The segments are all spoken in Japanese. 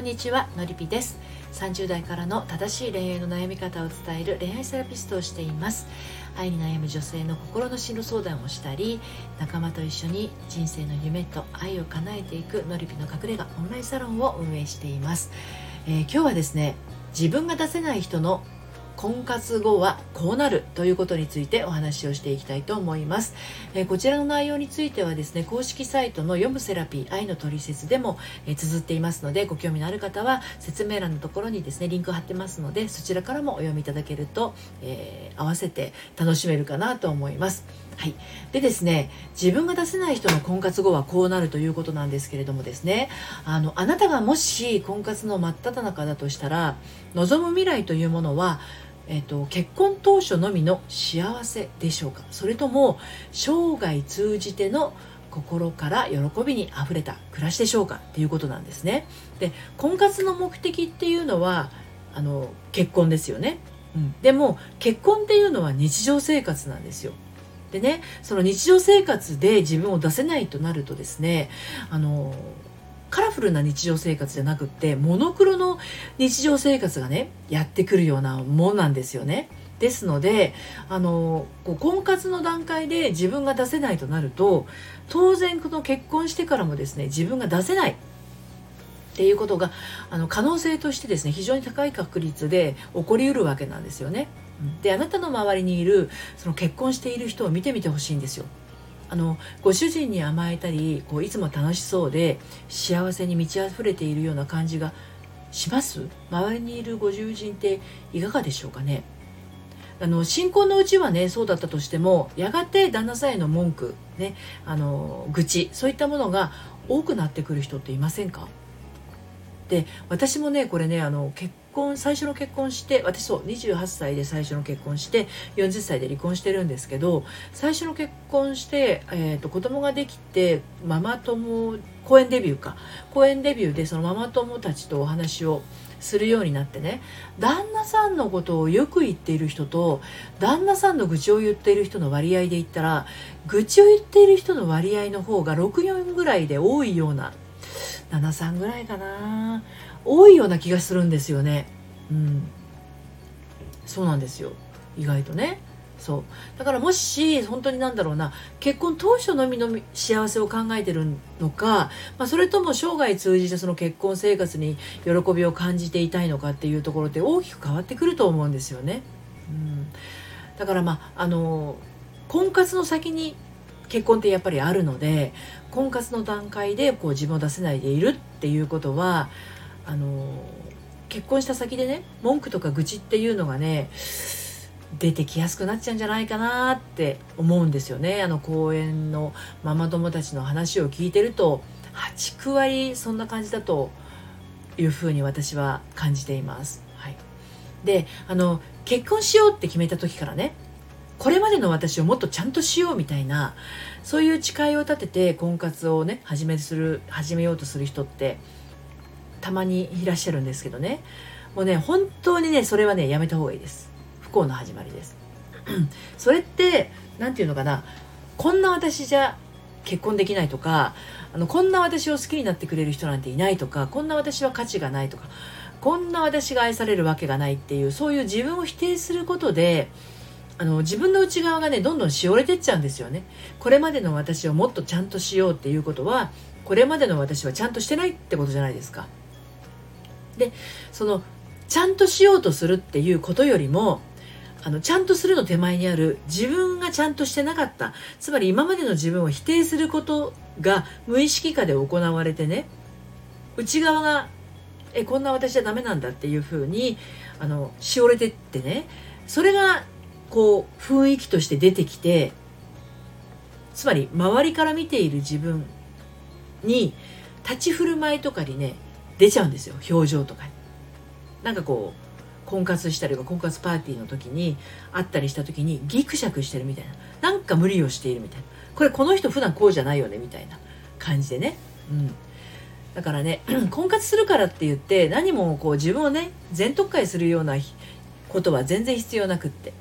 こんにちはのりぴです。30代からの正しい恋愛の悩み方を伝える恋愛セラピストをしています。愛に悩む女性の心の進路相談をしたり仲間と一緒に人生の夢と愛を叶えていくのりぴの隠れ家オンラインサロンを運営しています、えー、今日はですね自分が出せない人の婚活後はこうなるということについてお話をしていきたいと思います、えー、こちらの内容についてはですね公式サイトの読むセラピー愛のトリセツでも、えー、綴っていますのでご興味のある方は説明欄のところにですねリンク貼ってますのでそちらからもお読みいただけると、えー、合わせて楽しめるかなと思います。はい、でですね自分が出せない人の婚活後はこうなるということなんですけれどもですねあのあなたがもし婚活の真っ只中だとしたら望む未来というものはえーと、結婚当初のみの幸せでしょうか？それとも生涯通じての心から喜びにあふれた暮らしでしょうか？っていうことなんですね。で婚活の目的っていうのはあの結婚ですよね、うん、でも結婚っていうのは日常生活なんですよ。でねその日常生活で自分を出せないとなるとですねあのカラフルな日常生活じゃなくってモノクロの日常生活がねやってくるようなもんなんですよね。ですのであのこう婚活の段階で自分が出せないとなると当然この結婚してからもですね自分が出せないっていうことがあの可能性としてですね非常に高い確率で起こりうるわけなんですよね。であなたの周りにいるその結婚している人を見てみてほしいんですよ。あのご主人に甘えたりこういつも楽しそうで幸せに満ち溢れているような感じがします？周りにいるご友人っていかがでしょうかね？あの新婚のうちはねそうだったとしてもやがて旦那さんへの文句ねあの愚痴そういったものが多くなってくる人っていませんか？で私もねこれねあの結婚最初の結婚して私そう28歳で最初の結婚して40歳で離婚してるんですけど最初の結婚して、えーと、子供ができてママ友公演デビューか。公演デビューでそのママ友たちとお話をするようになってね。旦那さんのことをよく言っている人と旦那さんの愚痴を言っている人の割合で言ったら愚痴を言っている人の割合の方が64ぐらいで多いような73ぐらいかな。多いような気がするんですよね。うん。そうなんですよ。意外とね。そう。だからもし本当になんだろうな。結婚当初のみの幸せを考えてるのか、まあ、それとも生涯通じてその結婚生活に喜びを感じていたいのかっていうところって大きく変わってくると思うんですよね。うん、だからまああの婚活の先に結婚ってやっぱりあるので婚活の段階でこう自分を出せないでいるっていうことはあの結婚した先でね文句とか愚痴っていうのがね出てきやすくなっちゃうんじゃないかなって思うんですよねあの公園のママ友たちの話を聞いてると8割そんな感じだというふうに私は感じています。はい、であの結婚しようって決めた時からねこれまでの私をもっとちゃんとしようみたいなそういう誓いを立てて婚活をね始めする始めようとする人ってたまにいらっしゃるんですけどね。もうね本当にねそれはねやめた方がいいです。不幸の始まりです。それって何て言うのかな。こんな私じゃ結婚できないとかあのこんな私を好きになってくれる人なんていないとかこんな私は価値がないとかこんな私が愛されるわけがないっていうそういう自分を否定することであの自分の内側がねどんどんしおれてっちゃうんですよね。これまでの私をもっとちゃんとしようっていうことはこれまでの私はちゃんとしてないってことじゃないですか。でそのちゃんとしようとするっていうことよりもあのちゃんとするの手前にある自分がちゃんとしてなかった。つまり今までの自分を否定することが無意識下で行われてね内側がえこんな私はダメなんだっていうふうにあのしおれてってねそれがこう雰囲気として出てきてつまり周りから見ている自分に立ち振る舞いとかにね出ちゃうんですよ表情とかに。なんかこう婚活したりとか婚活パーティーの時に会ったりした時にギクシャクしてるみたいななんか無理をしているみたいなこれこの人普段こうじゃないよねみたいな感じでね。うんだからね 婚活するからって言って何もこう自分をね全特会するようなことは全然必要なくって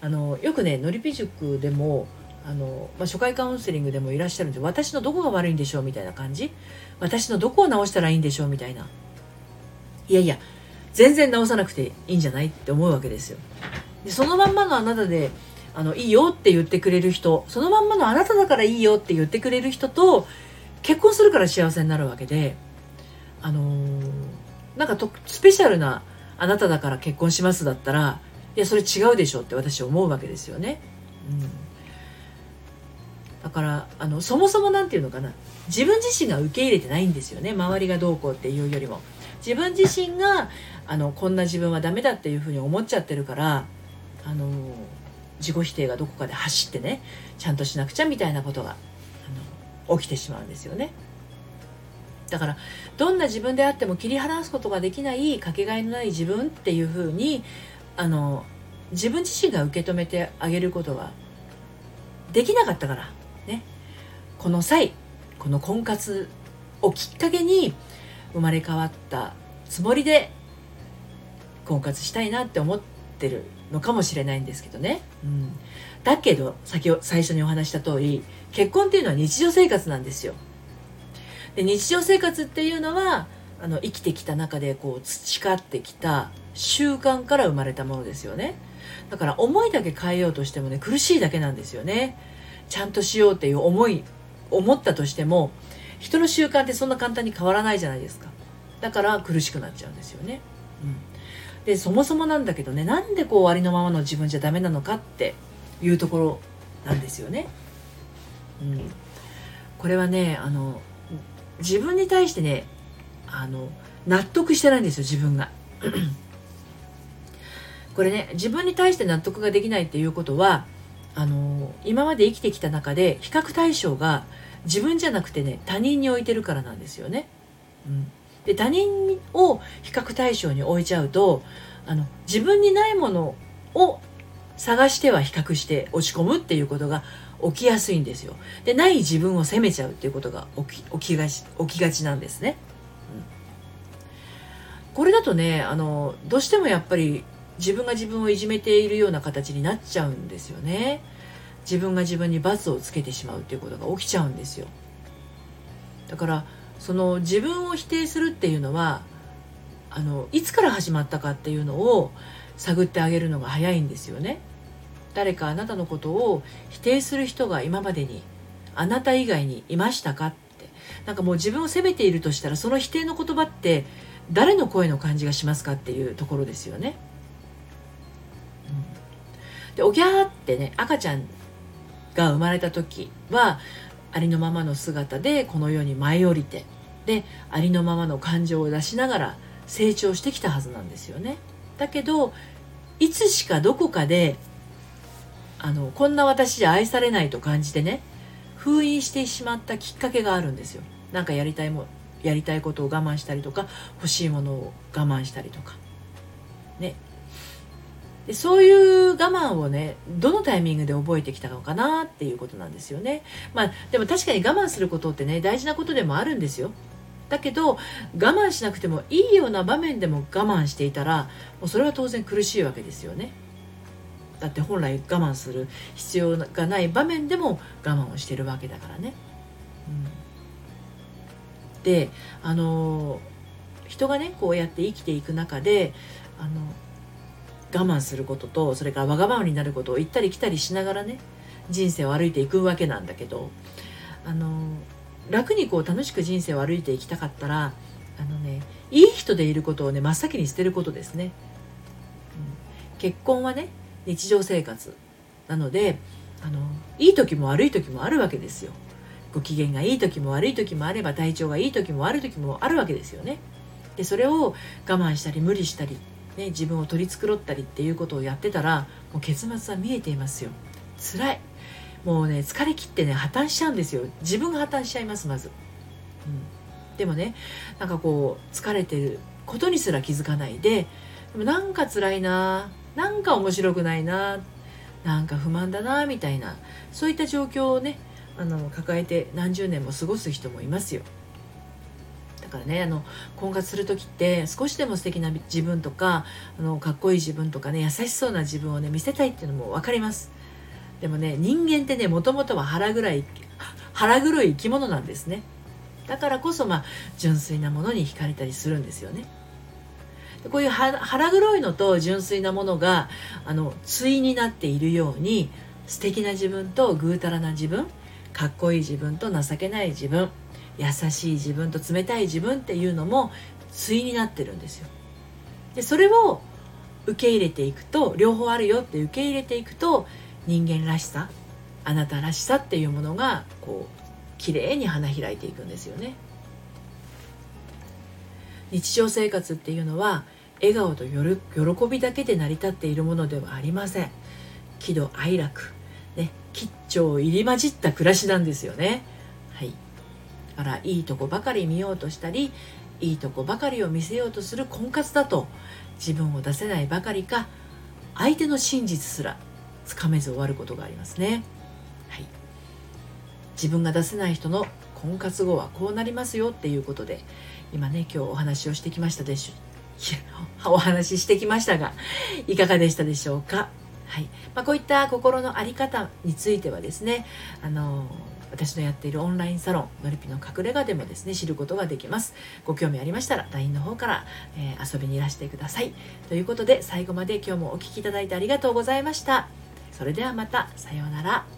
あのよくねのりぴ塾でもあの、まあ、初回カウンセリングでもいらっしゃるんで私のどこが悪いんでしょうみたいな感じ。私のどこを直したらいいんでしょうみたいな。いやいや全然直さなくていいんじゃないって思うわけですよ。でそのまんまのあなたであのいいよって言ってくれる人そのまんまのあなただからいいよって言ってくれる人と結婚するから幸せになるわけであのー、なんかとスペシャルなあなただから結婚しますだったらいやそれ違うでしょって私思うわけですよね。うんだからあのそもそも何て言うのかな自分自身が受け入れてないんですよね周りがどうこうっていうよりも自分自身があのこんな自分はダメだっていうふうに思っちゃってるからあの自己否定がどこかで走ってねちゃんとしなくちゃみたいなことがあの起きてしまうんですよね。だからどんな自分であっても切り離すことができないかけがえのない自分っていうふうにあの自分自身が受け止めてあげることはできなかったからねこの際この婚活をきっかけに生まれ変わったつもりで婚活したいなって思ってるのかもしれないんですけどね。うん、だけど先を最初にお話した通り結婚っていうのは日常生活なんですよ。で日常生活っていうのはあの生きてきた中でこう培ってきた習慣から生まれたものですよね。だから思いだけ変えようとしてもね苦しいだけなんですよね。ちゃんとしようっていう思い思ったとしても人の習慣ってそんな簡単に変わらないじゃないですか。だから苦しくなっちゃうんですよね。うんでそもそもなんだけどねなんでこうありのままの自分じゃダメなのかっていうところなんですよね。うん、これはねあの自分に対してねあの納得してないんですよ自分が。これね自分に対して納得ができないっていうことはあの今まで生きてきた中で比較対象が自分じゃなくてね他人に置いてるからなんですよね。うんで他人を比較対象に置いちゃうとあの自分にないものを探しては比較して落ち込むっていうことが起きやすいんですよ。でない自分を責めちゃうっていうことが起き起きがち起きがちなんですね。これだとねあのどうしてもやっぱり自分が自分をいじめているような形になっちゃうんですよね。自分が自分に罰をつけてしまうっていうことが起きちゃうんですよ。だからその自分を否定するっていうのはあのいつから始まったかっていうのを探ってあげるのが早いんですよね。誰かあなたのことを否定する人が今までにあなた以外にいましたかってなんかもう自分を責めているとしたらその否定の言葉って誰の声の感じがしますかっていうところですよね。でおぎゃーってね赤ちゃんが生まれた時はありのままの姿でこの世に舞い降りてでありのままの感情を出しながら成長してきたはずなんですよね。だけどいつしかどこかであのこんな私じゃ愛されないと感じてね封印してしまったきっかけがあるんですよ。なんかやりたいもやりたいことを我慢したりとか欲しいものを我慢したりとかねでそういう我慢をねどのタイミングで覚えてきたのかなっていうことなんですよね。まあでも確かに我慢することってね大事なことでもあるんですよ。だけど我慢しなくてもいいような場面でも我慢していたらもうそれは当然苦しいわけですよね。だって本来我慢する必要がない場面でも我慢をしてるわけだからね、うん、であの人がねこうやって生きていく中であの我慢することとそれからわがままになることを行ったり来たりしながらね人生を歩いていくわけなんだけどあの楽にこう楽しく人生を歩いていきたかったらあのねいい人でいることをね真っ先に捨てることですね、うん、結婚はね日常生活。なのであのいい時も悪い時もあるわけですよ。ご機嫌がいい時も悪い時もあれば体調がいい時も悪い時もあるわけですよね。でそれを我慢したり無理したりね、自分を取り繕ったりっていうことをやってたらもう結末は見えていますよ。辛い。もうね疲れ切ってね破綻しちゃうんですよ。自分が破綻しちゃいますまず、うん、でもねなんかこう疲れてることにすら気づかないででもなんか辛いななんか面白くないななんか不満だなみたいなそういった状況をねあの抱えて何十年も過ごす人もいますよ。だからねあの婚活する時って少しでも素敵な自分とかあのかっこいい自分とかね優しそうな自分をね見せたいっていうのも分かります。でもね人間ってねもともとは腹黒い腹黒い生き物なんですね。だからこそまあ純粋なものに惹かれたりするんですよね、こういう腹黒いのと純粋なものがあの対になっているように素敵な自分とぐうたらな自分かっこいい自分と情けない自分優しい自分と冷たい自分っていうのも対になってるんですよ。でそれを受け入れていくと両方あるよって受け入れていくと人間らしさあなたらしさっていうものがこう綺麗に花開いていくんですよね。日常生活っていうのは笑顔と喜びだけで成り立っているものではありません喜怒哀楽ね吉兆入り混じった暮らしなんですよねからいいとこばかり見ようとしたりいいとこばかりを見せようとする婚活だと自分を出せないばかりか相手の真実すらつかめず終わることがありますね。はい。自分が出せない人の婚活後はこうなりますよっていうことで今ね今日お話をしてきましたでしょお話ししてきましたがいかがでしたでしょうか。はい。まあ、こういった心の在り方についてはですねあの私のやっているオンラインサロンのりぴの隠れ家でもですね知ることができます。ご興味ありましたら LINE の方から、えー、遊びにいらしてください。ということで最後まで今日もお聴きいただいてありがとうございました。それではまたさようなら。